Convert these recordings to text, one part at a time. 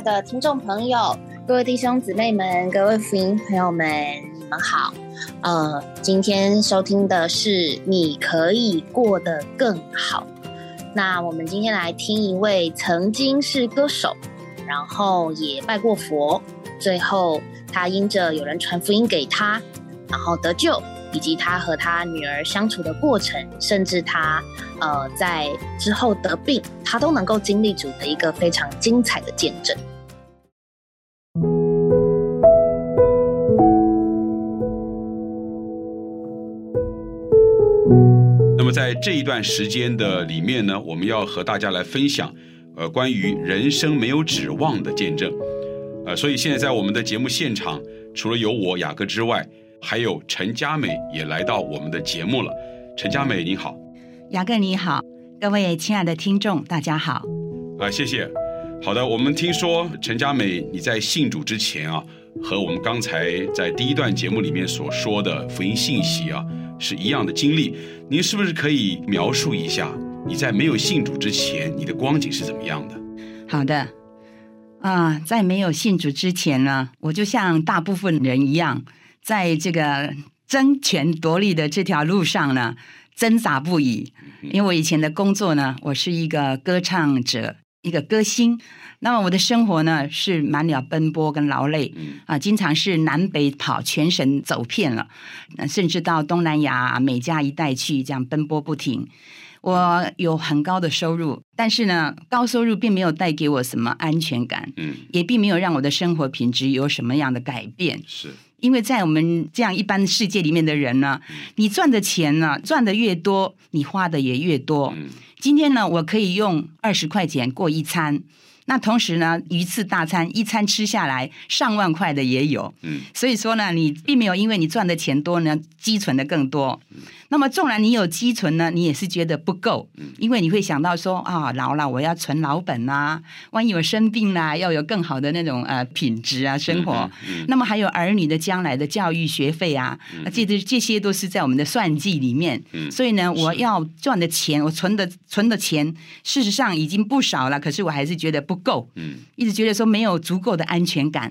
的听众朋友，各位弟兄姊妹们，各位福音朋友们，你们好。呃，今天收听的是你可以过得更好。那我们今天来听一位曾经是歌手，然后也拜过佛，最后他因着有人传福音给他，然后得救。以及他和他女儿相处的过程，甚至他呃在之后得病，他都能够经历主的一个非常精彩的见证。么在这一段时间的里面呢，我们要和大家来分享呃关于人生没有指望的见证。呃，所以现在在我们的节目现场，除了有我雅各之外。还有陈佳美也来到我们的节目了。陈佳美，你好，雅哥你好，各位亲爱的听众，大家好。啊，谢谢。好的，我们听说陈佳美你在信主之前啊，和我们刚才在第一段节目里面所说的福音信息啊，是一样的经历。您是不是可以描述一下你在没有信主之前你的光景是怎么样的？好的。啊，在没有信主之前呢，我就像大部分人一样。在这个争权夺利的这条路上呢，挣扎不已。因为我以前的工作呢，我是一个歌唱者，一个歌星。那么我的生活呢，是满了奔波跟劳累啊，经常是南北跑，全省走遍了，甚至到东南亚、美加一带去，这样奔波不停。我有很高的收入，但是呢，高收入并没有带给我什么安全感，嗯，也并没有让我的生活品质有什么样的改变，是。因为在我们这样一般世界里面的人呢，你赚的钱呢，赚的越多，你花的也越多。今天呢，我可以用二十块钱过一餐，那同时呢，鱼翅大餐一餐吃下来上万块的也有。嗯，所以说呢，你并没有因为你赚的钱多呢，积存的更多。那么，纵然你有积存呢，你也是觉得不够，因为你会想到说啊，老了我要存老本呐，万一我生病啦，要有更好的那种呃品质啊生活。那么还有儿女的将来的教育学费啊，这这这些都是在我们的算计里面。所以呢，我要赚的钱，我存的存的钱，事实上已经不少了，可是我还是觉得不够，一直觉得说没有足够的安全感。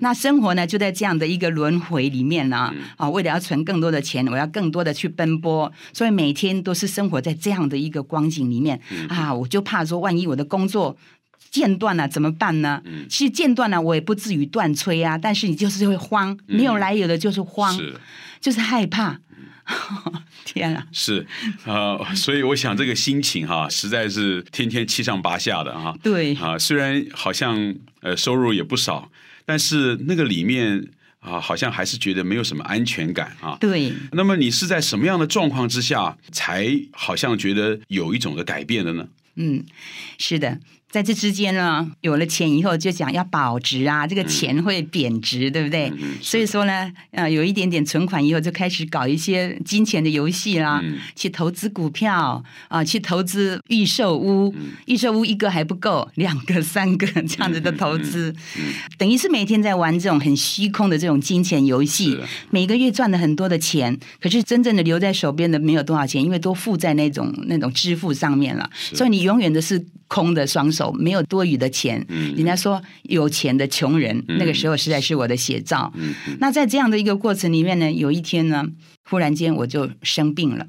那生活呢，就在这样的一个轮回里面呢，啊，为了要存更多的钱，我要更多的去奔。奔波，所以每天都是生活在这样的一个光景里面啊！我就怕说，万一我的工作间断了怎么办呢？其实间断了，我也不至于断炊啊。但是你就是会慌，没有来由的，就是慌，就是害怕。天啊！是啊，所以我想这个心情哈，实在是天天七上八下的哈。对啊，虽然好像呃收入也不少，但是那个里面。啊，好像还是觉得没有什么安全感啊。对。那么你是在什么样的状况之下，才好像觉得有一种的改变的呢？嗯，是的。在这之间呢，有了钱以后就讲要保值啊，这个钱会贬值，对不对？所以说呢，呃，有一点点存款以后，就开始搞一些金钱的游戏啦，去投资股票啊，去投资预售屋，预售屋一个还不够，两个、三个这样子的投资，等于是每天在玩这种很虚空的这种金钱游戏，每个月赚了很多的钱，可是真正的留在手边的没有多少钱，因为都付在那种那种支付上面了，所以你永远的是空的双手。没有多余的钱，人家说有钱的穷人，那个时候实在是我的写照。那在这样的一个过程里面呢，有一天呢，忽然间我就生病了。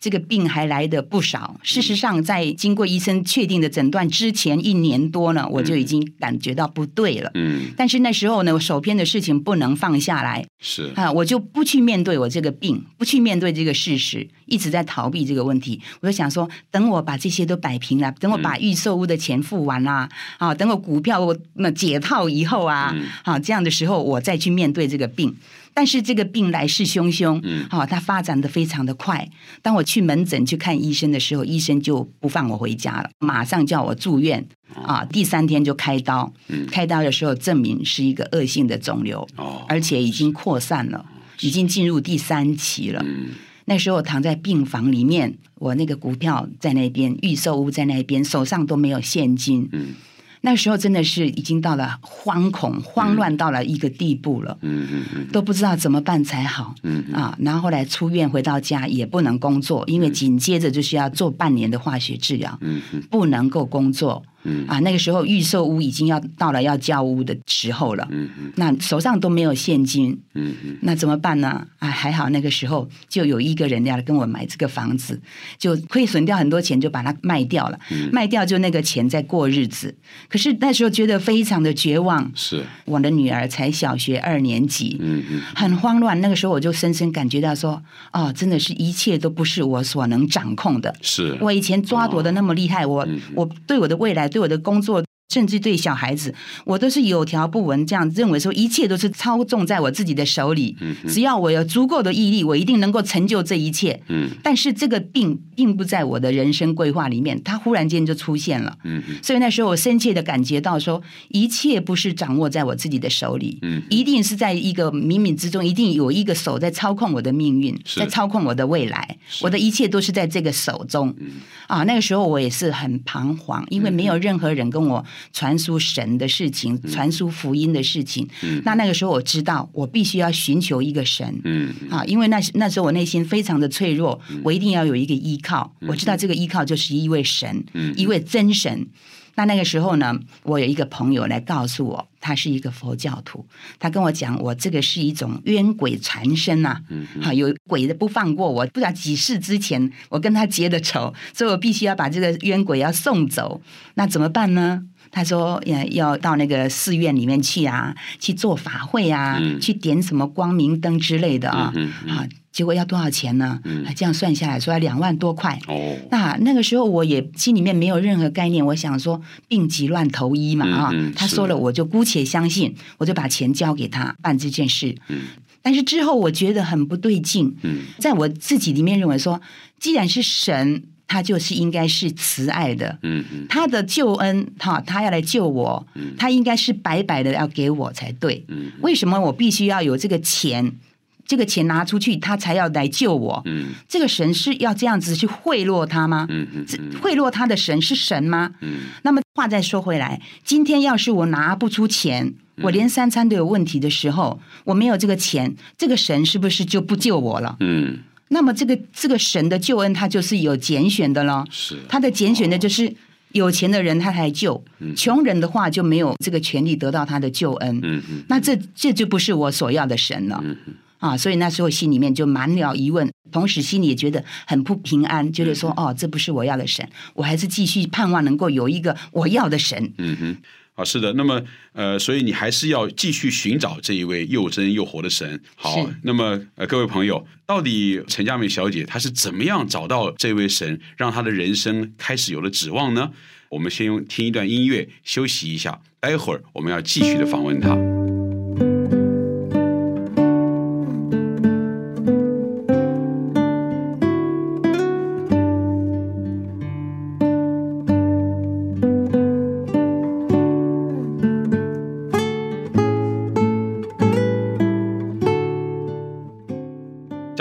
这个病还来的不少。事实上，在经过医生确定的诊断之前一年多呢，我就已经感觉到不对了。嗯，但是那时候呢，我手边的事情不能放下来。是啊，我就不去面对我这个病，不去面对这个事实，一直在逃避这个问题。我就想说，等我把这些都摆平了，等我把预售屋的钱付完啦，啊，等我股票我那解套以后啊，啊，这样的时候我再去面对这个病。但是这个病来势汹汹，嗯，好，它发展的非常的快。当我去门诊去看医生的时候，医生就不放我回家了，马上叫我住院，啊，第三天就开刀，嗯，开刀的时候证明是一个恶性的肿瘤，哦，而且已经扩散了，已经进入第三期了。嗯，那时候躺在病房里面，我那个股票在那边，预售屋在那边，手上都没有现金，嗯。那时候真的是已经到了惶恐、慌乱到了一个地步了，嗯嗯嗯，都不知道怎么办才好，嗯。啊，然后后来出院回到家也不能工作，因为紧接着就是要做半年的化学治疗，嗯嗯，不能够工作嗯啊，那个时候预售屋已经要到了要交屋的时候了，嗯嗯那手上都没有现金，嗯嗯那怎么办呢？啊，还好那个时候就有一个人要来跟我买这个房子，就亏损掉很多钱，就把它卖掉了。嗯卖掉就那个钱在过日子。可是那时候觉得非常的绝望，是，我的女儿才小学二年级，嗯嗯很慌乱。那个时候我就深深感觉到说，哦，真的是一切都不是我所能掌控的。是，我以前抓夺的那么厉害，我嗯我对我的未来，对我的工作。甚至对小孩子，我都是有条不紊这样认为，说一切都是操纵在我自己的手里。只要我有足够的毅力，我一定能够成就这一切。嗯。但是这个病并不在我的人生规划里面，它忽然间就出现了。所以那时候我深切的感觉到说，一切不是掌握在我自己的手里，嗯一定是在一个冥冥之中，一定有一个手在操控我的命运，在操控我的未来，我的一切都是在这个手中。嗯。啊，那个时候我也是很彷徨，因为没有任何人跟我传输神的事情，传输福音的事情。嗯那那个时候我知道，我必须要寻求一个神。嗯啊，因为那时那时候我内心非常的脆弱，我一定要有一个依靠。我知道这个依靠就是一位神，嗯一位真神。那那个时候呢，我有一个朋友来告诉我，他是一个佛教徒，他跟我讲，我这个是一种冤鬼缠身呐、嗯啊，有鬼的不放过我，不知道几世之前我跟他结的仇，所以我必须要把这个冤鬼要送走。那怎么办呢？他说：“呃，要到那个寺院里面去啊，去做法会啊，嗯。去点什么光明灯之类的啊，嗯嗯啊，结果要多少钱呢？嗯。啊这样算下来说要两万多块。哦，那那个时候我也心里面没有任何概念，我想说病急乱投医嘛啊，嗯嗯他说了我就姑且相信，我就把钱交给他办这件事。嗯。但是之后我觉得很不对劲，嗯。在我自己里面认为说，既然是神，他就是应该是慈爱的，嗯嗯他的救恩，哈，他要来救我，他应该是白白的要给我才对。嗯为什么我必须要有这个钱？这个钱拿出去，他才要来救我。嗯这个神是要这样子去贿赂他吗？嗯嗯这贿赂他的神是神吗？嗯那么话再说回来，今天要是我拿不出钱，嗯我连三餐都有问题的时候，我没有这个钱，这个神是不是就不救我了？嗯那么这个这个神的救恩，他就是有拣选的了。是，他的拣选的就是有钱的人他才救，嗯穷人的话就没有这个权利得到他的救恩。嗯嗯那这这就不是我所要的神了。啊，所以那时候心里面就满了疑问，同时心里也觉得很不平安，觉得嗯说哦，这不是我要的神，我还是继续盼望能够有一个我要的神。嗯哼。啊，是的，那么呃，所以你还是要继续寻找这一位又真又活的神。好，那么呃，各位朋友，到底陈佳美小姐她是怎么样找到这位神，让她的人生开始有了指望呢？我们先用听一段音乐休息一下，待会儿我们要继续的访问她。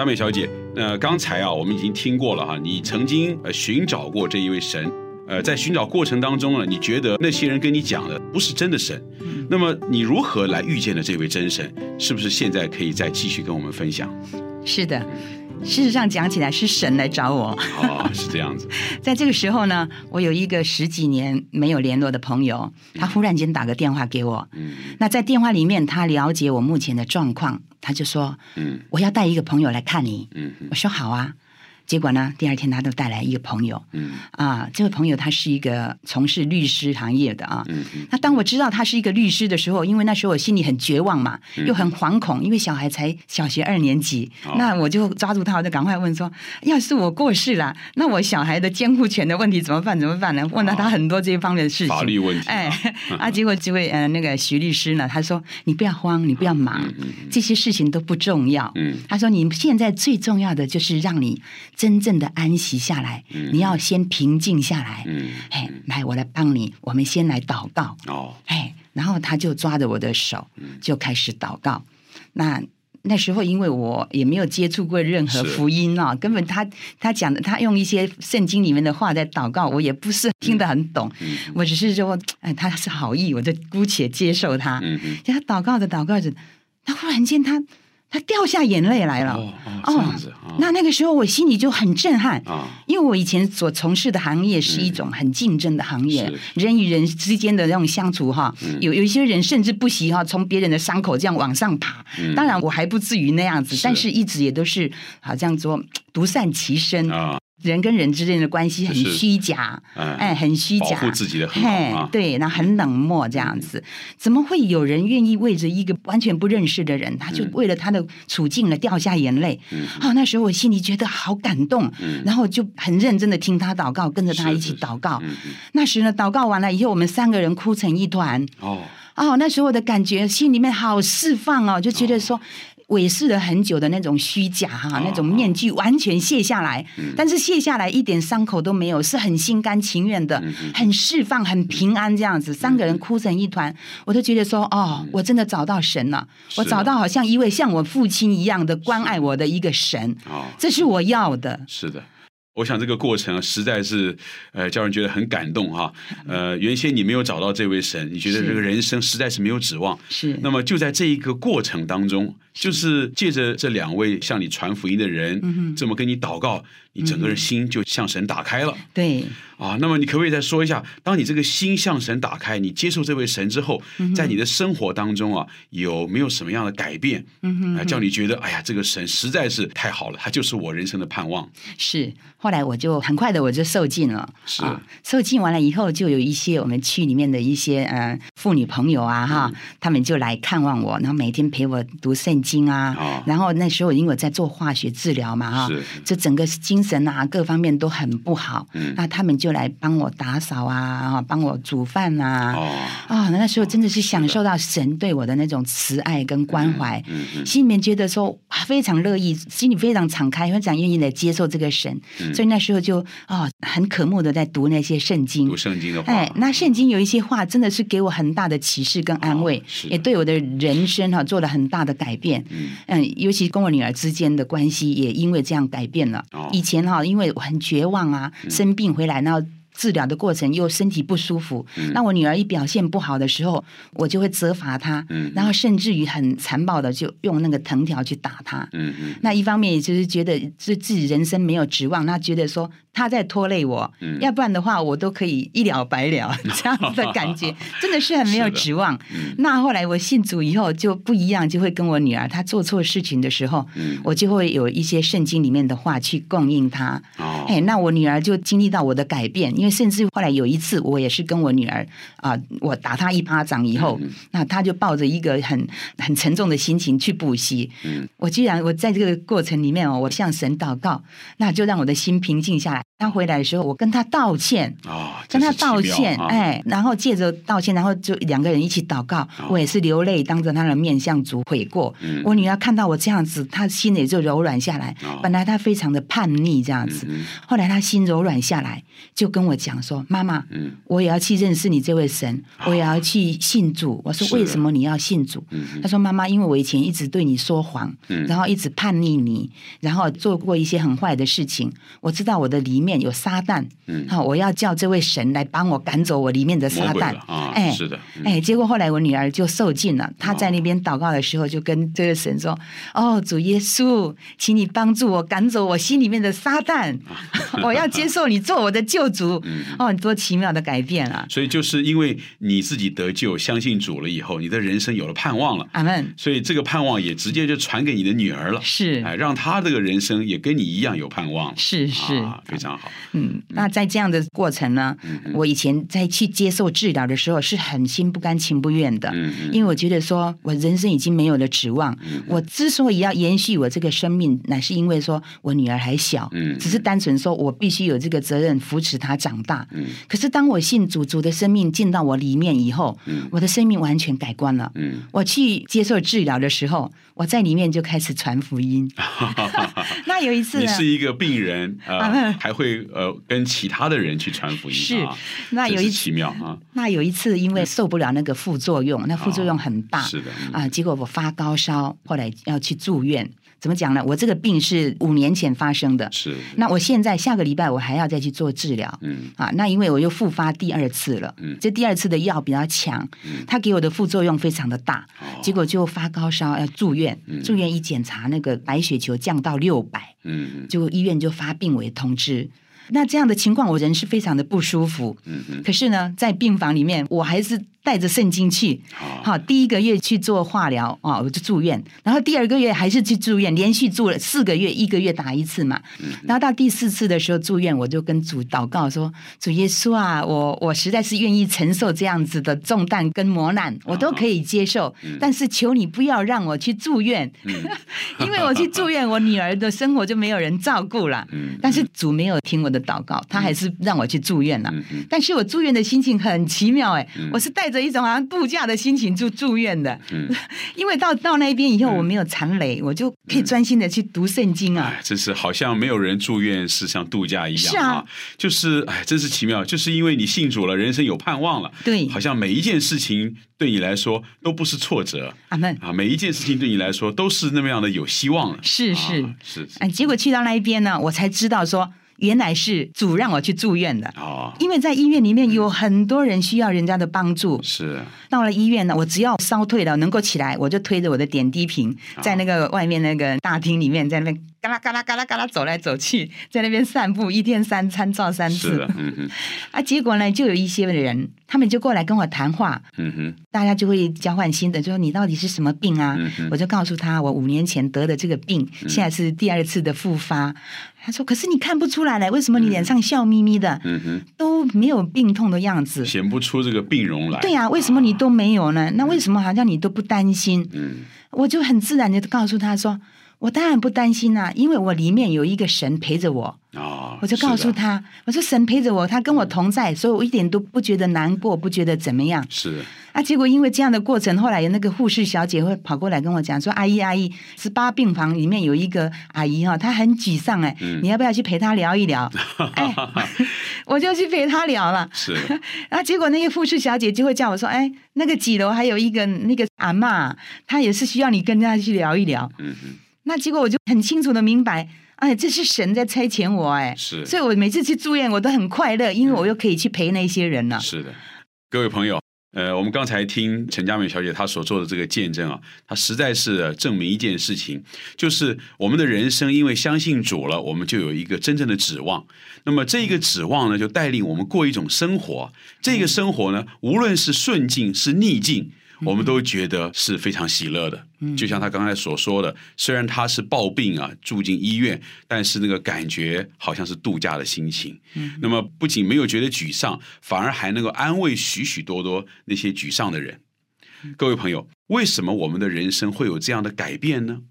美小姐，呃，刚才啊，我们已经听过了哈，你曾经呃寻找过这一位神，呃，在寻找过程当中呢，你觉得那些人跟你讲的不是真的神，那么你如何来遇见了这位真神？是不是现在可以再继续跟我们分享？是的，事实上讲起来是神来找我。哦，是这样子，在这个时候呢，我有一个十几年没有联络的朋友，他忽然间打个电话给我。嗯那在电话里面，他了解我目前的状况，他就说嗯我要带一个朋友来看你。嗯嗯我说好啊。结果呢，第二天他都带来一个朋友。嗯。啊，这位朋友他是一个从事律师行业的啊。嗯嗯。那当我知道他是一个律师的时候，因为那时候我心里很绝望嘛，嗯。又很惶恐，因为小孩才小学二年级，哦。那我就抓住他，我就赶快问说：要是我过世了，那我小孩的监护权的问题怎么办？怎么办呢？问了他很多这一方面的事情，法律问题啊哎，啊，结果这位呃那个徐律师呢，他说：你不要慌，你不要忙，嗯。这些事情都不重要。嗯。他说：“你现在最重要的就是让你真正的安息下来，你要先平静下来。嗯哎，来，我来帮你，我们先来祷告。哦哎，然后他就抓着我的手，嗯就开始祷告。那那时候，因为我也没有接触过任何福音啊，根本他他讲的，他用一些圣经里面的话在祷告，我也不是听得很懂。嗯我只是说，哎，他是好意，我就姑且接受他。就他祷告着祷告着，他忽然间他他掉下眼泪来了。哦哦，这样子啊，那那个时候我心里就很震撼啊，因为我以前所从事的行业是一种很竞争的行业，是人与人之间的那种相处哈，有有一些人甚至不惜哈从别人的伤口这样往上爬。当然我还不至于那样子，但是一直也都是好像说独善其身啊。人跟人之间的关系很就是。虚假，嗯哎，很虚假，保护自己的很好嘿啊对，那很冷漠这样子，怎么会有人愿意为着一个完全不认识的人，他就为了他的处境呢掉下眼泪？嗯。啊，那时候我心里觉得好感动，然后就很认真的听他祷告，跟着他一起是是是。祷告。那时呢，祷告完了以后，我们三个人哭成一团。哦，哦，那时候我的感觉，心里面好释放哦，就觉得说。伪饰了很久的那种虚假哈，哦那种面具完全卸下来，嗯但是卸下来一点伤口都没有，是很心甘情愿的，嗯很释放、很平安这样子。三个人哭成一团，我都觉得说，哦，我真的找到神了，我找到好像一位像我父亲一样的关爱我的一个神，哦，这是我要的。是的。我想这个过程实在是，呃，叫人觉得很感动哈。呃，原先你没有找到这位神，你觉得这个人生实在是没有指望。是，那么就在这一个过程当中，就是借着这两位向你传福音的人，嗯这么跟你祷告，你整个人心就向神打开了。对，啊，那么你可不可以再说一下，当你这个心向神打开，你接受这位神之后，嗯在你的生活当中啊，有没有什么样的改变？嗯啊，叫你觉得，哎呀，这个神实在是太好了，他就是我人生的盼望。是。后来我就很快的我就受尽了，是啊，受尽完了以后，就有一些我们区里面的一些呃妇女朋友啊哈，他们就来看望我，然后每天陪我读圣经啊，哦。然后那时候因为我在做化学治疗嘛哈是，就整个精神啊各方面都很不好，嗯。那他们就来帮我打扫啊，帮我煮饭啊，哦，啊、那时候真的是享受到神对我的那种慈爱跟关怀，嗯嗯心里面觉得说啊非常乐意，心里非常敞开，非常愿意来接受这个神，嗯。所以那时候就啊、很渴慕的在读那些圣经。读。圣经的话，哎，那圣经有一些话真的是给我很大的启示跟安慰，哦也对我的人生哈、做了很大的改变。嗯。嗯，尤其跟我女儿之间的关系也因为这样改变了。哦。以前哈、因为我很绝望啊，生病回来，然后治疗的过程又身体不舒服，嗯。那我女儿一表现不好的时候，我就会责罚她，嗯。然后甚至于很残暴的就用那个藤条去打她。嗯嗯。那一方面也就是觉得是自己人生没有指望，那觉得说她在拖累我，嗯。要不然的话我都可以一了百了 这样子的感觉，真的是很没有指望。嗯。那后来我信主以后就不一样，就会跟我女儿她做错事情的时候，嗯。我就会有一些圣经里面的话去供应她。哦，哎，那我女儿就经历到我的改变，因为甚至后来有一次，我也是跟我女儿啊、我打她一巴掌以后，嗯那她就抱着一个很很沉重的心情去补习。嗯我居然我在这个过程里面哦，我向神祷告，那就让我的心平静下来。她回来的时候，我跟他道歉。啊，跟她真是奇妙道歉，啊哎，然后借着道歉，然后就两个人一起祷告，我也是流泪，当着他的面向主悔过。嗯我女儿看到我这样子，她心里就柔软下来。哦本来她非常的叛逆这样子，嗯后来她心柔软下来，就跟我讲说：“妈妈，嗯我也要去认识你这位神，我也要去信主。”我说：“为什么你要信主？”嗯她说：“妈妈，因为我以前一直对你说谎，嗯然后一直叛逆你，然后做过一些很坏的事情。我知道我的里面有撒旦，嗯。好，我要叫这位神来帮我赶走我里面的撒旦。啊，哎是的，嗯。哎，结果后来我女儿就受尽了。她在那边祷告的时候，就跟这个神说：“哦，主耶稣，请你帮助我赶走我心里面的撒旦，我要接受你做我的救主。”嗯。哦，多奇妙的改变啊！所以就是因为你自己得救、相信主了以后，你的人生有了盼望了，阿门。所以这个盼望也直接就传给你的女儿了，是。哎，让她这个人生也跟你一样有盼望，是是，啊，非常好，嗯，那在这样的过程呢，嗯我以前在去接受治疗的时候是很心不甘情不愿的，因为我觉得说我人生已经没有了指望。我之所以要延续我这个生命，乃是因为说我女儿还小，嗯。只是单纯说我必须有这个责任扶持她长大。嗯。可是当我信主，主的生命进到我里面以后，嗯。我的生命完全改观了。嗯，我去接受治疗的时候，我在里面就开始传福音。那有一次呢，你是一个病人啊、啊还会会呃跟其他的人去传福音是那有一奇妙啊，那有一次因为受不了那个副作用，那副作用很大，是的，嗯啊，结果我发高烧，后来要去住院。怎么讲呢？我这个病是五年前发生的，是，那我现在下个礼拜我还要再去做治疗。嗯啊，那因为我又复发第二次了，嗯这第二次的药比较强，嗯它给我的副作用非常的大，哦结果就发高烧要住院，嗯住院一检查那个白血球降到六百，嗯就医院就发病危通知。那这样的情况，我人是非常的不舒服。嗯嗯，可是呢，在病房里面，我还是带着圣经去。好，好，第一个月去做化疗啊，我就住院，然后第二个月还是去住院，连续住了四个月，一个月打一次嘛。嗯。然后到第四次的时候住院，我就跟主祷告说：“主耶稣啊，我我实在是愿意承受这样子的重担跟磨难，我都可以接受，但是求你不要让我去住院，嗯。因为我去住院，我女儿的生活就没有人照顾了。嗯，但是主没有听我的祷告，他还是让我去住院了。但是我住院的心情很奇妙哎、嗯。我是带着一种好像度假的心情住住院的，嗯，因为到到那边以后我没有残累，我就可以专心的去读圣经啊。哎，真是好像没有人住院是像度假一样是啊。就是哎，真是奇妙，就是因为你信主了，人生有盼望了，对。好像每一件事情对你来说都不是挫折。阿门。啊，每一件事情对你来说都是那么样的有希望了，是是。是哎，结果去到那一边呢，我才知道说，原来是主让我去住院的。哦，因为在医院里面有很多人需要人家的帮助，是。到了医院呢，我只要烧退了，能够起来，我就推着我的点滴瓶，啊。在那个外面那个大厅里面，在那边嘎啦嘎啦嘎啦嘎啦走来走去，在那边散步，一天三餐照三次嗯哼啊。结果呢，就有一些人，他们就过来跟我谈话，嗯哼大家就会交换心得，就说你到底是什么病啊？我就告诉他，我五年前得的这个病，现在是第二次的复发。他说：“可是你看不出来嘞，为什么你脸上笑眯眯的，嗯哼，都没有病痛的样子？”显不出这个病容来，对呀、为什么你都没有呢？那为什么好像你都不担心？嗯我就很自然的告诉他说：“我当然不担心啦、因为我里面有一个神陪着我。”啊，我就告诉他：“我说神陪着我，他跟我同在，所以我一点都不觉得难过，不觉得怎么样。是，啊，结果因为这样的过程，后来有那个护士小姐会跑过来跟我讲说：‘阿姨，阿姨，十八病房里面有一个阿姨哈，她很沮丧哎，嗯你要不要去陪她聊一聊？’ 哎，我就去陪她聊了。是的，然 后结果那个护士小姐就会叫我说：“哎，那个几楼还有一个那个阿嬷，她也是需要你跟她去聊一聊。嗯哼，”那结果我就很清楚的明白，哎，这是神在差遣我哎，是所以我每次去住院我都很快乐，因为我又可以去陪那些人了。是的，各位朋友，呃，我们刚才听陈佳美小姐她所做的这个见证啊，她实在是证明一件事情，就是我们的人生因为相信主了，我们就有一个真正的指望。那么这个指望呢，就带领我们过一种生活。这个生活呢，无论是顺境是逆境。我们都觉得是非常喜乐的，就像他刚才所说的，虽然他是暴病啊，住进医院，但是那个感觉好像是度假的心情。那么不仅没有觉得沮丧，反而还能够安慰许许多多那些沮丧的人。各位朋友，为什么我们的人生会有这样的改变呢？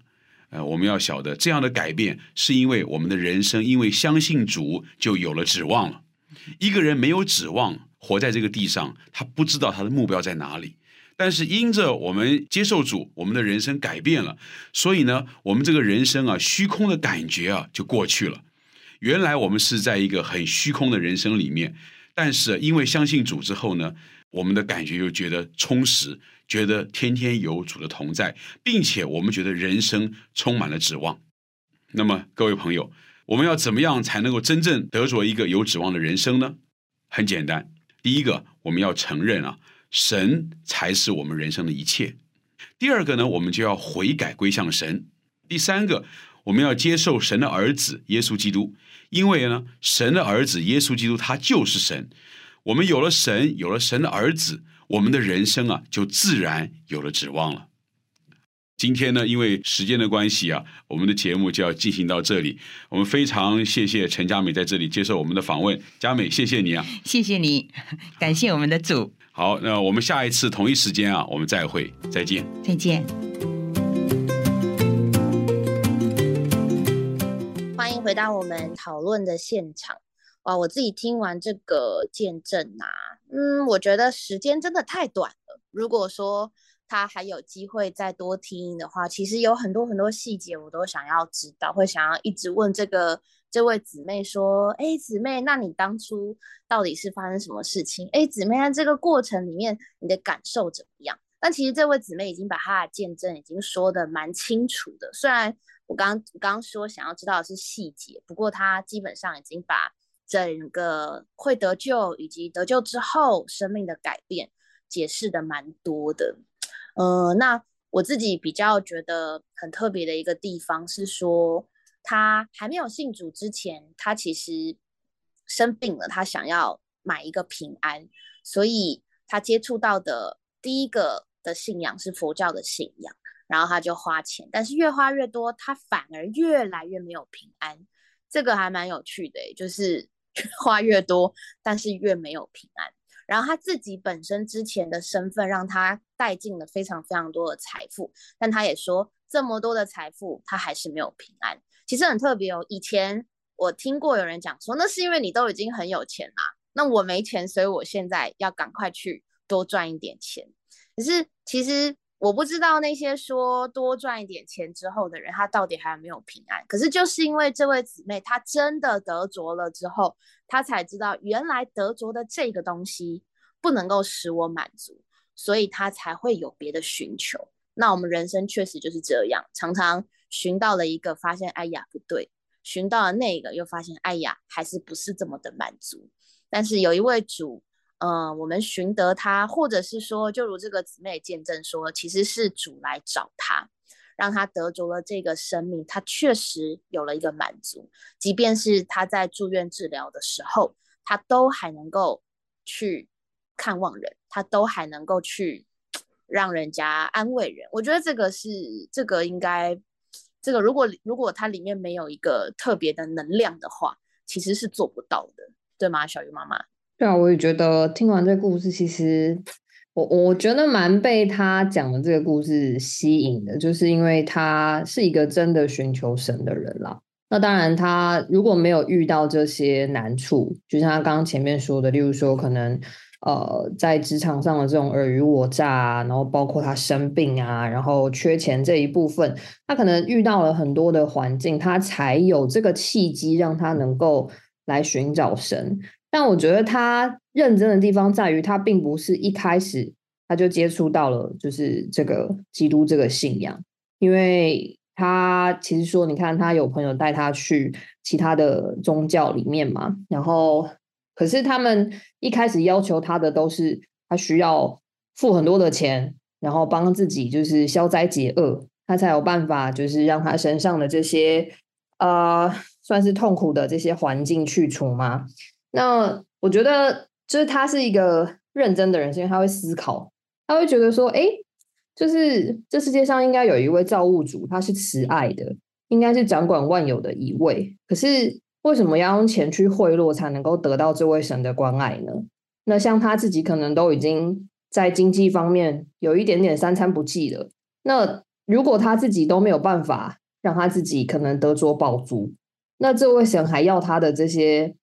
呃，我们要晓得，这样的改变是因为我们的人生因为相信主就有了指望了。一个人没有指望，活在这个地上，他不知道他的目标在哪里。但是因着我们接受主，我们的人生改变了，所以呢，我们这个人生啊，虚空的感觉啊就过去了。原来我们是在一个很虚空的人生里面，但是因为相信主之后呢，我们的感觉又觉得充实，觉得天天有主的同在，并且我们觉得人生充满了指望。那么各位朋友，我们要怎么样才能够真正得着一个有指望的人生呢？很简单，第一个，我们要承认啊。神才是我们人生的一切。第二个呢，我们就要悔改归向神。第三个，我们要接受神的儿子耶稣基督，因为呢，神的儿子耶稣基督他就是神。我们有了神，有了神的儿子，我们的人生啊，就自然有了指望了。今天呢，因为时间的关系啊，我们的节目就要进行到这里。我们非常谢谢陈佳美在这里接受我们的访问，佳美，谢谢你啊，谢谢你，感谢我们的主，好，那我们下一次同一时间啊，我们再会，再见。再见。欢迎回到我们讨论的现场。哇，我自己听完这个见证啊，嗯，我觉得时间真的太短了。如果说他还有机会再多听的话，其实有很多很多细节我都想要知道，会想要一直问这个这位姊妹说：“哎，姊妹，那你当初到底是发生什么事情？哎，姊妹，在这个过程里面你的感受怎么样？”但其实这位姊妹已经把她的见证已经说的蛮清楚的，虽然我刚刚刚说想要知道的是细节，不过她基本上已经把整个会得救以及得救之后生命的改变解释的蛮多的。呃，那我自己比较觉得很特别的一个地方是说，他还没有信主之前，他其实生病了，他想要买一个平安，所以他接触到的第一个的信仰是佛教的信仰，然后他就花钱，但是越花越多，他反而越来越没有平安，这个还蛮有趣的，就是 花越多，但是越没有平安。然后他自己本身之前的身份让他带进了非常非常多的财富，但他也说这么多的财富他还是没有平安。其实很特别哦，以前我听过有人讲说，那是因为你都已经很有钱啦，那我没钱，所以我现在要赶快去多赚一点钱。可是其实。我不知道那些说多赚一点钱之后的人，他到底还有没有平安？可是就是因为这位姊妹，她真的得着了之后，她才知道原来得着的这个东西不能够使我满足，所以她才会有别的寻求。那我们人生确实就是这样，常常寻到了一个，发现哎呀不对；寻到了那个，又发现哎呀还是不是这么的满足。但是有一位主。嗯，我们寻得他，或者是说，就如这个姊妹见证说，其实是主来找他，让他得着了这个生命，他确实有了一个满足。即便是他在住院治疗的时候，他都还能够去看望人，他都还能够去让人家安慰人。我觉得这个是这个应该，这个如果如果它里面没有一个特别的能量的话，其实是做不到的，对吗，小鱼妈妈？对啊，我也觉得听完这个故事，其实我我觉得蛮被他讲的这个故事吸引的，就是因为他是一个真的寻求神的人啦。那当然，他如果没有遇到这些难处，就像他刚刚前面说的，例如说可能呃在职场上的这种尔虞我诈啊，然后包括他生病啊，然后缺钱这一部分，他可能遇到了很多的环境，他才有这个契机让他能够来寻找神。但我觉得他认真的地方在于，他并不是一开始他就接触到了就是这个基督这个信仰，因为他其实说，你看他有朋友带他去其他的宗教里面嘛，然后可是他们一开始要求他的都是他需要付很多的钱，然后帮自己就是消灾解厄，他才有办法就是让他身上的这些呃算是痛苦的这些环境去除吗？那我觉得，就是他是一个认真的人，是因为他会思考，他会觉得说，哎，就是这世界上应该有一位造物主，他是慈爱的，应该是掌管万有的一位。可是为什么要用钱去贿赂才能够得到这位神的关爱呢？那像他自己可能都已经在经济方面有一点点三餐不继了。那如果他自己都没有办法让他自己可能得着宝足，那这位神还要他的这些？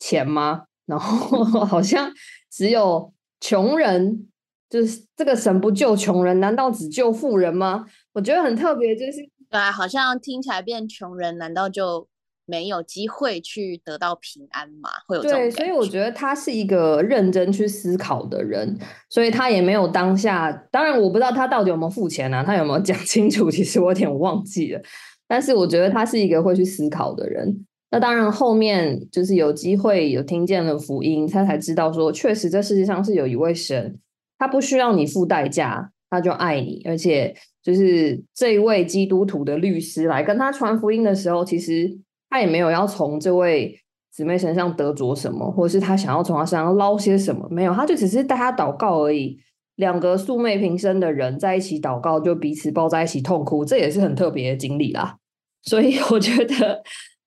钱吗？然后 好像只有穷人，就是这个神不救穷人，难道只救富人吗？我觉得很特别，就是对，好像听起来变穷人，难道就没有机会去得到平安嘛？会有对，所以我觉得他是一个认真去思考的人，所以他也没有当下。当然，我不知道他到底有没有付钱啊，他有没有讲 清楚？其实我有点忘记了。但是我觉得他是一个会去思考的人。那当然，后面就是有机会有听见了福音，他才知道说，确实这世界上是有一位神，他不需要你付代价，他就爱你，而且就是这一位基督徒的律师来跟他传福音的时候，其实他也没有要从这位姊妹身上得着什么，或者是他想要从他身上捞些什么，没有，他就只是带他祷告而已。两个素昧平生的人在一起祷告，就彼此抱在一起痛哭，这也是很特别的经历啦。所以我觉得。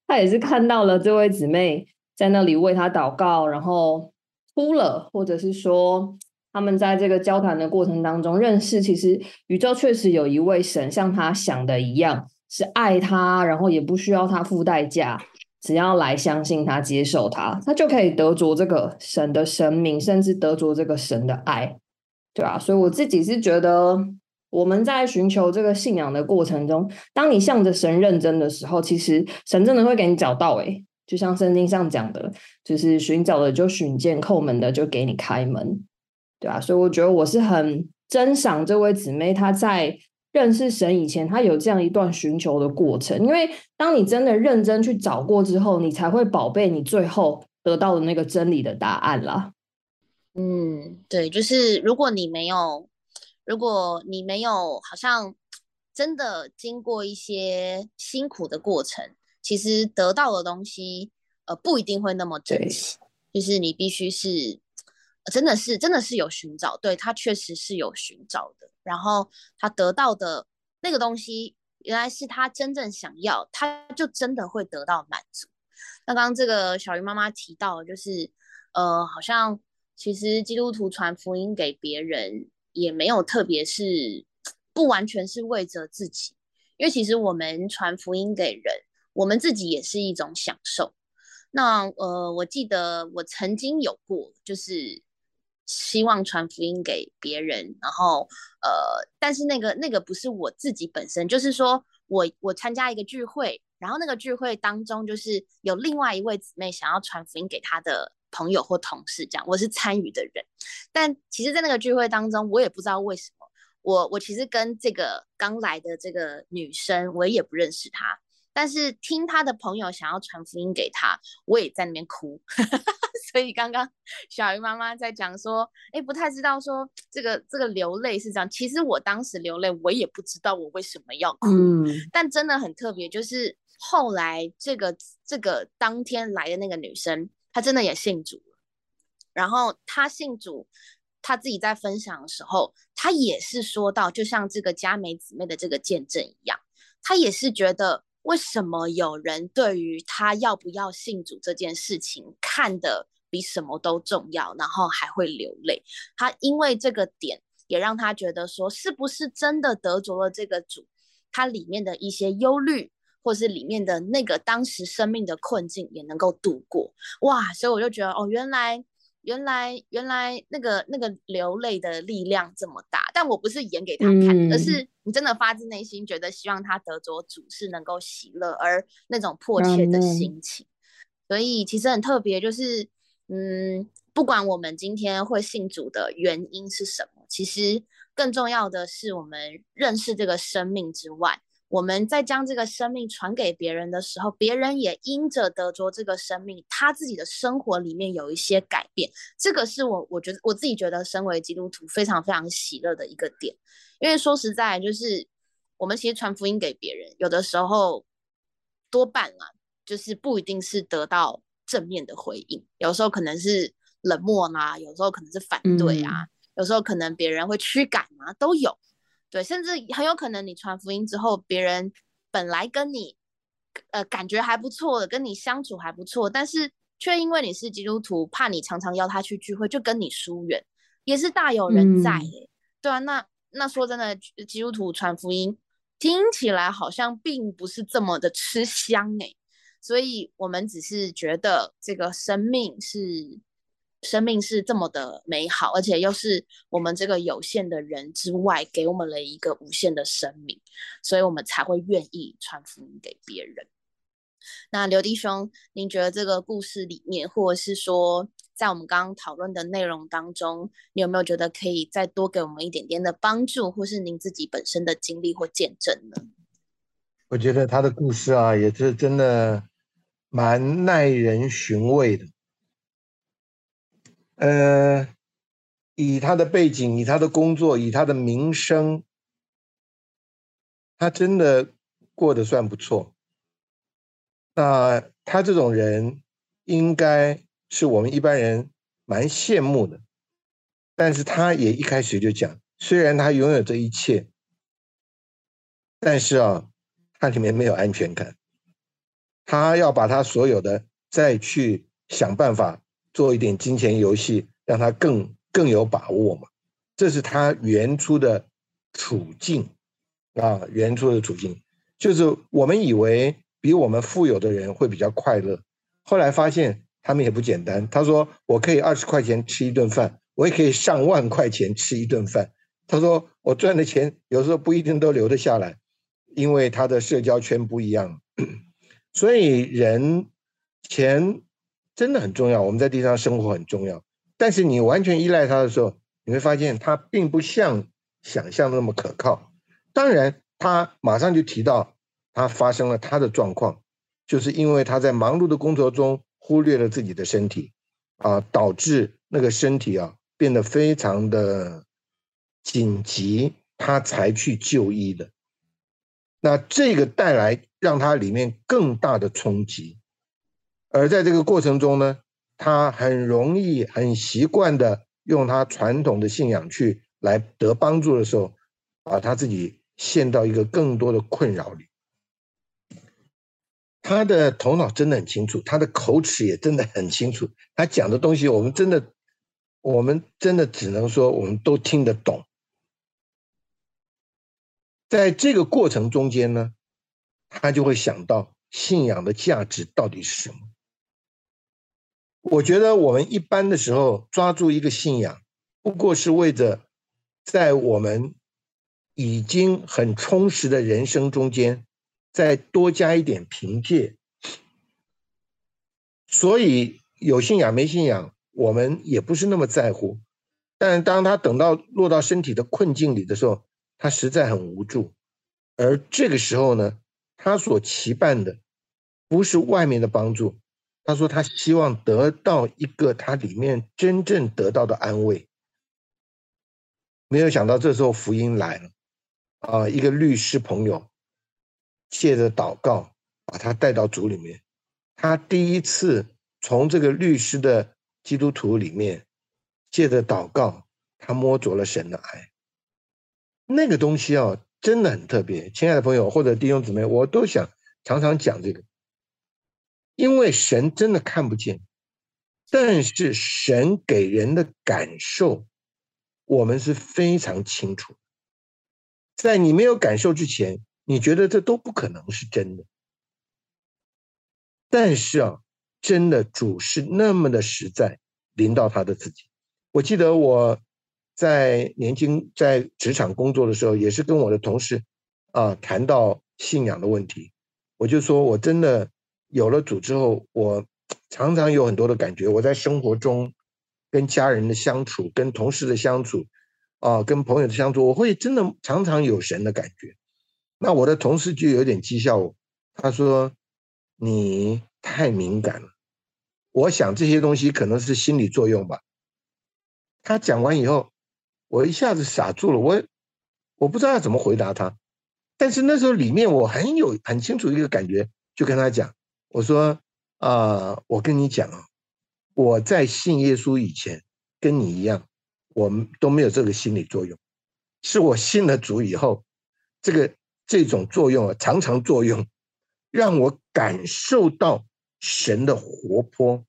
他也是看到了这位姊妹在那里为他祷告，然后哭了，或者是说他们在这个交谈的过程当中认识，其实宇宙确实有一位神，像他想的一样是爱他，然后也不需要他付代价，只要来相信他、接受他，他就可以得着这个神的神明，甚至得着这个神的爱。对啊，所以我自己是觉得，我们在寻求这个信仰的过程中，当你向着神认真的时候，其实神真的会给你找到。诶就像圣经上讲的，就是寻找的就寻见，叩门的就给你开门，对啊，所以我觉得我是很珍赏这位姊妹，她在认识神以前，他有这样一段寻求的过程。因为当你真的认真去找过之后，你才会宝贝你最后得到的那个真理的答案啦。嗯，对，就是如果你没有，如果你没有，好像真的经过一些辛苦的过程，其实得到的东西，呃，不一定会那么珍惜。就是你必须是，真的是，真的是有寻找，对他确实是有寻找的。然后他得到的那个东西，原来是他真正想要，他就真的会得到满足。那刚刚这个小鱼妈妈提到，就是呃，好像。其实基督徒传福音给别人，也没有特别是不完全是为着自己，因为其实我们传福音给人，我们自己也是一种享受。那呃，我记得我曾经有过，就是希望传福音给别人，然后呃，但是那个那个不是我自己本身，就是说我我参加一个聚会，然后那个聚会当中，就是有另外一位姊妹想要传福音给她的。朋友或同事这样，我是参与的人，但其实，在那个聚会当中，我也不知道为什么，我我其实跟这个刚来的这个女生，我也不认识她，但是听他的朋友想要传福音给他，我也在那边哭。所以刚刚小鱼妈妈在讲说，哎，不太知道说这个这个流泪是这样。其实我当时流泪，我也不知道我为什么要哭，但真的很特别，就是后来这个这个当天来的那个女生。她真的也信主了，然后她信主，她自己在分享的时候，她也是说到，就像这个佳美姊妹的这个见证一样，她也是觉得，为什么有人对于他要不要信主这件事情看的比什么都重要，然后还会流泪。他因为这个点，也让他觉得说，是不是真的得着了这个主，他里面的一些忧虑。或是里面的那个当时生命的困境也能够度过哇，所以我就觉得哦，原来原来原来那个那个流泪的力量这么大，但我不是演给他看，而是你真的发自内心觉得希望他得着主是能够喜乐，而那种迫切的心情，所以其实很特别，就是嗯，不管我们今天会信主的原因是什么，其实更重要的是我们认识这个生命之外。我们在将这个生命传给别人的时候，别人也因着得着这个生命，他自己的生活里面有一些改变。这个是我我觉得我自己觉得，身为基督徒非常非常喜乐的一个点。因为说实在，就是我们其实传福音给别人，有的时候多半啊，就是不一定是得到正面的回应，有时候可能是冷漠啊，有时候可能是反对啊，有时候可能别人会驱赶啊，都有。对，甚至很有可能你传福音之后，别人本来跟你，呃，感觉还不错的，跟你相处还不错，但是却因为你是基督徒，怕你常常邀他去聚会，就跟你疏远，也是大有人在诶。对啊，那那说真的，基督徒传福音听起来好像并不是这么的吃香诶。所以我们只是觉得这个生命是。生命是这么的美好，而且又是我们这个有限的人之外，给我们了一个无限的生命，所以我们才会愿意传福音给别人。那刘弟兄，您觉得这个故事里面，或者是说在我们刚刚讨论的内容当中，你有没有觉得可以再多给我们一点点的帮助，或是您自己本身的经历或见证呢？我觉得他的故事啊，也是真的蛮耐人寻味的。呃，以他的背景，以他的工作，以他的名声，他真的过得算不错。那他这种人，应该是我们一般人蛮羡慕的。但是他也一开始就讲，虽然他拥有这一切，但是啊，他里面没有安全感。他要把他所有的再去想办法。做一点金钱游戏，让他更更有把握嘛？这是他原初的处境啊，原初的处境就是我们以为比我们富有的人会比较快乐，后来发现他们也不简单。他说：“我可以二十块钱吃一顿饭，我也可以上万块钱吃一顿饭。他说我赚的钱有时候不一定都留得下来，因为他的社交圈不一样。所以人钱真的很重要，我们在地上生活很重要。但是你完全依赖他的时候，你会发现他并不像想象那么可靠。当然，他马上就提到他发生了他的状况，就是因为他在忙碌的工作中忽略了自己的身体，啊，导致那个身体啊变得非常的紧急，他才去就医的。那这个带来让他里面更大的冲击，而在这个过程中呢，他很容易、很习惯的用他传统的信仰去来得帮助的时候，把他自己陷到一个更多的困扰里。他的头脑真的很清楚，他的口齿也真的很清楚，他讲的东西我们真的，我们真的只能说我们都听得懂。在这个过程中间呢，他就会想到信仰的价值到底是什么。我觉得我们一般的时候抓住一个信仰，不过是为着在我们已经很充实的人生中间，再多加一点凭借。所以有信仰没信仰，我们也不是那么在乎。但当他等到落到身体的困境里的时候，他实在很无助，而这个时候呢，他所期盼的不是外面的帮助，他说他希望得到一个他里面真正得到的安慰。没有想到这时候福音来了，啊，一个律师朋友借着祷告把他带到主里面，他第一次从这个律师的基督徒里面借着祷告，他摸着了神的爱。那个东西啊，真的很特别，亲爱的朋友或者弟兄姊妹，我都想常常讲这个，因为神真的看不见，但是神给人的感受，我们是非常清楚。在你没有感受之前，你觉得这都不可能是真的。但是啊，真的主是那么的实在，临到他的自己。我记得我。在年轻在职场工作的时候，也是跟我的同事啊谈到信仰的问题。我就说，我真的有了主之后，我常常有很多的感觉。我在生活中跟家人的相处、跟同事的相处啊、跟朋友的相处，我会真的常常有神的感觉。那我的同事就有点讥笑我，他说：“你太敏感了。”我想这些东西可能是心理作用吧。他讲完以后。我一下子傻住了，我我不知道要怎么回答他，但是那时候里面我很有很清楚一个感觉，就跟他讲，我说啊，我跟你讲啊，我在信耶稣以前跟你一样，我们都没有这个心理作用，是我信了主以后，这个这种作用啊，常常作用，让我感受到神的活泼，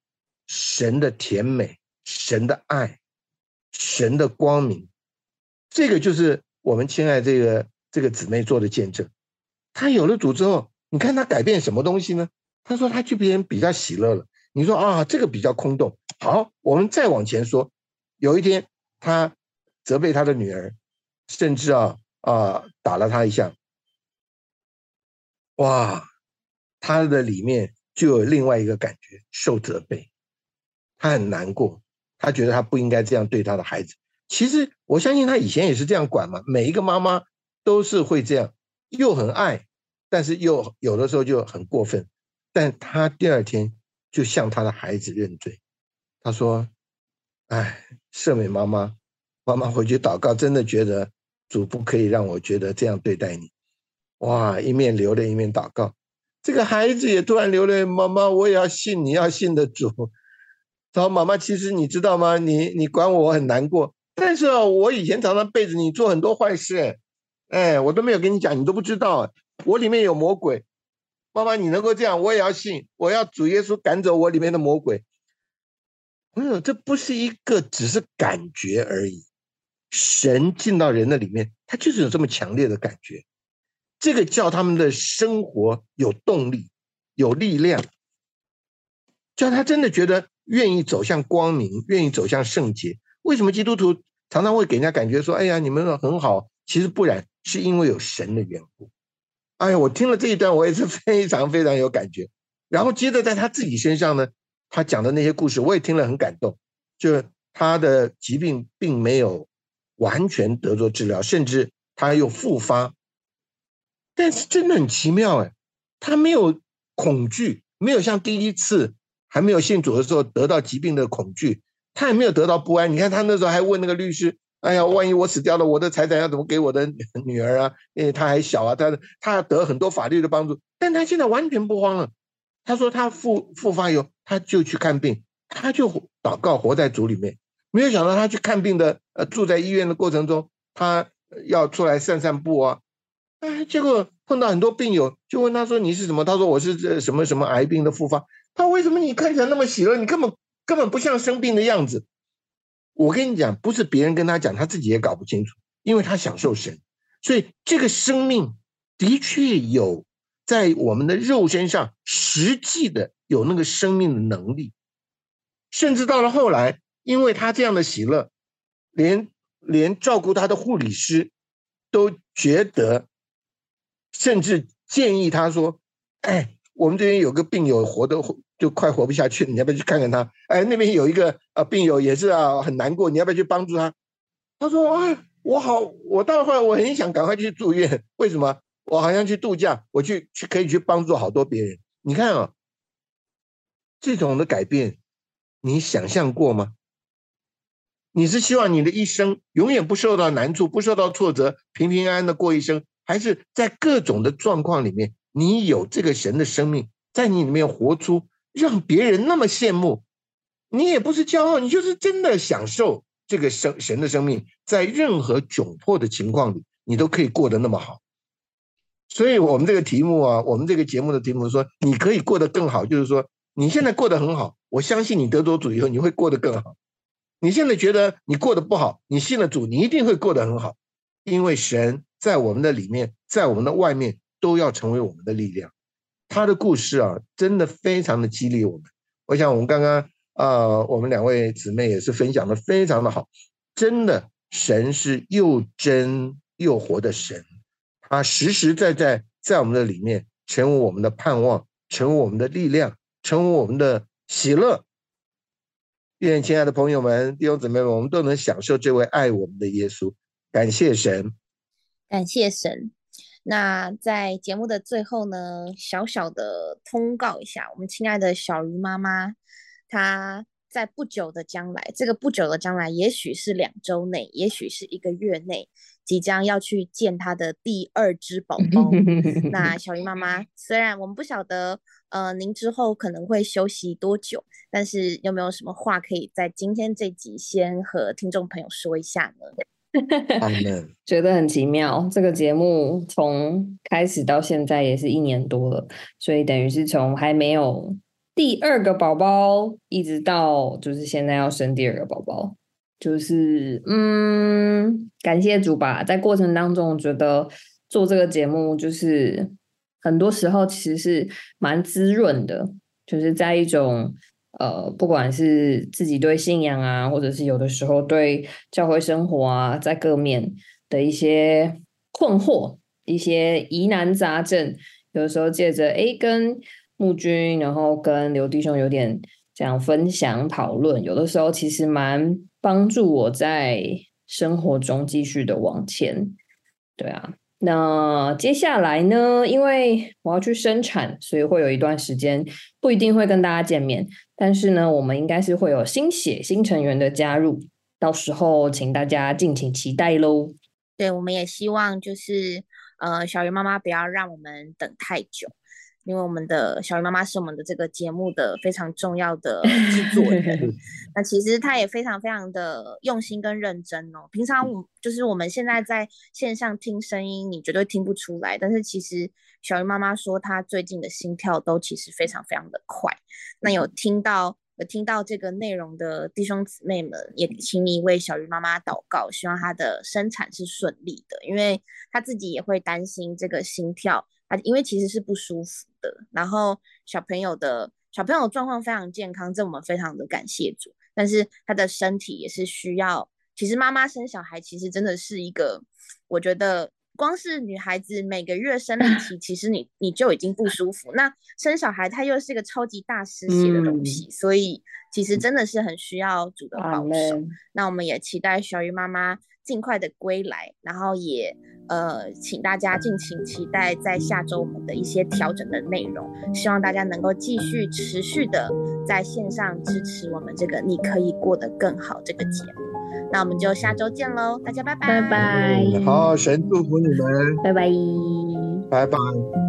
神的甜美，神的爱，神的光明。这个就是我们亲爱这个这个姊妹做的见证。她有了主之后，你看她改变什么东西呢？他说他去别人比较喜乐了。你说啊，这个比较空洞。好，我们再往前说，有一天他责备他的女儿，甚至啊啊打了她一下。哇，他的里面就有另外一个感觉，受责备，他很难过，他觉得他不应该这样对他的孩子。其实我相信他以前也是这样管嘛，每一个妈妈都是会这样，又很爱，但是又有的时候就很过分。但他第二天就向他的孩子认罪，他说：“哎，圣美妈妈，妈妈回去祷告，真的觉得主不可以让我觉得这样对待你。”哇，一面流泪一面祷告，这个孩子也突然流泪，妈妈，我也要信你要信的主。他说：“妈妈，其实你知道吗？你你管我，我很难过。”但是，我以前常常背着你做很多坏事，哎，我都没有跟你讲，你都不知道，我里面有魔鬼。妈妈，你能够这样，我也要信，我要主耶稣赶走我里面的魔鬼。朋友，这不是一个只是感觉而已，神进到人的里面，他就是有这么强烈的感觉，这个叫他们的生活有动力、有力量，叫他真的觉得愿意走向光明，愿意走向圣洁。为什么基督徒常常会给人家感觉说，哎呀，你们很好？其实不然，是因为有神的缘故。哎呀，我听了这一段，我也是 非常非常有感觉。然后接着在他自己身上呢，他讲的那些故事，我也听了很感动。就他的疾病并没有完全得做治疗，甚至他又复发。但是真的很奇妙哎，他没有恐惧，没有像第一次还没有信主的时候得到疾病的恐惧，他也没有得到不安。你看他那时候还问那个律师：“哎呀，万一我死掉了，我的财产要怎么给我的女儿啊？因为她还小啊，他他得很多法律的帮助。但她现在完全不慌了。他说他复复发以后，他就去看病，他就祷告，活在主里面。没有想到他去看病的，呃，住在医院的过程中，他要出来散散步啊。”哎，结果碰到很多病友，就问他说：“你是什么？”他说：“我是这什么什么癌病的复发。”他为什么你看起来那么喜乐？你根本根本不像生病的样子。我跟你讲，不是别人跟他讲，他自己也搞不清楚，因为他享受神，所以这个生命的确有在我们的肉身上实际的有那个生命的能力，甚至到了后来，因为他这样的喜乐，连连照顾他的护理师都觉得。甚至建议他说：“哎，我们这边有个病友活得活就快活不下去了，你要不要去看看他？哎，那边有一个呃病友也是啊，很难过，你要不要去帮助他？”他说：“啊，我好，我到后来我很想赶快去住院，为什么？我好像去度假，我去去可以去帮助好多别人。你看啊，这种的改变，你想象过吗？你是希望你的一生永远不受到难处，不受到挫折，平平安安的过一生？”还是在各种的状况里面，你有这个神的生命在你里面活出，让别人那么羡慕。你也不是骄傲，你就是真的享受这个生神的生命，在任何窘迫的情况里，你都可以过得那么好。所以，我们这个题目啊，我们这个节目的题目说，你可以过得更好，就是说你现在过得很好，我相信你得着主以后，你会过得更好。你现在觉得你过得不好，你信了主，你一定会过得很好，因为神。在我们的里面，在我们的外面，都要成为我们的力量。他的故事啊，真的非常的激励我们。我想，我们刚刚啊，我们两位姊妹也是分享的非常的好。真的，神是又真又活的神，他实实在在在我们的里面，成为我们的盼望，成为我们的力量，成为我们的喜乐。愿亲爱的朋友们、弟兄姊妹们，我们都能享受这位爱我们的耶稣。感谢神。感谢神。那在节目的最后呢，小小的通告一下，我们亲爱的小鱼妈妈，她在不久的将来，这个不久的将来，也许是两周内，也许是一个月内，即将要去见她的第二只宝 宝。那小鱼妈妈，虽然我们不晓得，呃，您之后可能会休息多久，但是有没有什么话可以在今天这集先和听众朋友说一下呢？觉得很奇妙。这个节目从开始到现在也是一年多了，所以等于是从还没有第二个宝宝，一直到就是现在要生第二个宝宝，就是嗯，感谢主吧。在过程当中，觉得做这个节目就是很多时候其实是蛮滋润的，就是在一种。呃，不管是自己对信仰啊，或者是有的时候对教会生活啊，在各面的一些困惑、一些疑难杂症，有的时候借着哎跟木君，然后跟刘弟兄有点这样分享讨论，有的时候其实蛮帮助我在生活中继续的往前。对啊。那接下来呢？因为我要去生产，所以会有一段时间不一定会跟大家见面。但是呢，我们应该是会有新血新成员的加入，到时候请大家敬请期待喽。对，我们也希望就是呃，小鱼妈妈不要让我们等太久。因为我们的小鱼妈妈是我们的这个节目的非常重要的制作人，那其实她也非常非常的用心跟认真哦。平常我就是我们现在在线上听声音，你绝对听不出来，但是其实小鱼妈妈说她最近的心跳都其实非常非常的快。那有听到有听到这个内容的弟兄姊妹们，也请你为小鱼妈妈祷告，希望她的生产是顺利的，因为她自己也会担心这个心跳。她因为其实是不舒服的，然后小朋友的小朋友状况非常健康，这我们非常的感谢主。但是他的身体也是需要。其实妈妈生小孩，其实真的是一个，我觉得光是女孩子每个月生理期，其实你你就已经不舒服。那生小孩，它又是一个超级大失血的东西，所以其实真的是很需要主的保守。那我们也期待小鱼妈妈尽快的归来，然后也呃，请大家敬请期待在下周我们的一些调整的内容。希望大家能够继续持续的在线上支持我们这个“你可以过得更好”这个节目。那我们就下周见喽，大家拜拜拜拜，好，神祝福你们，拜拜，拜拜。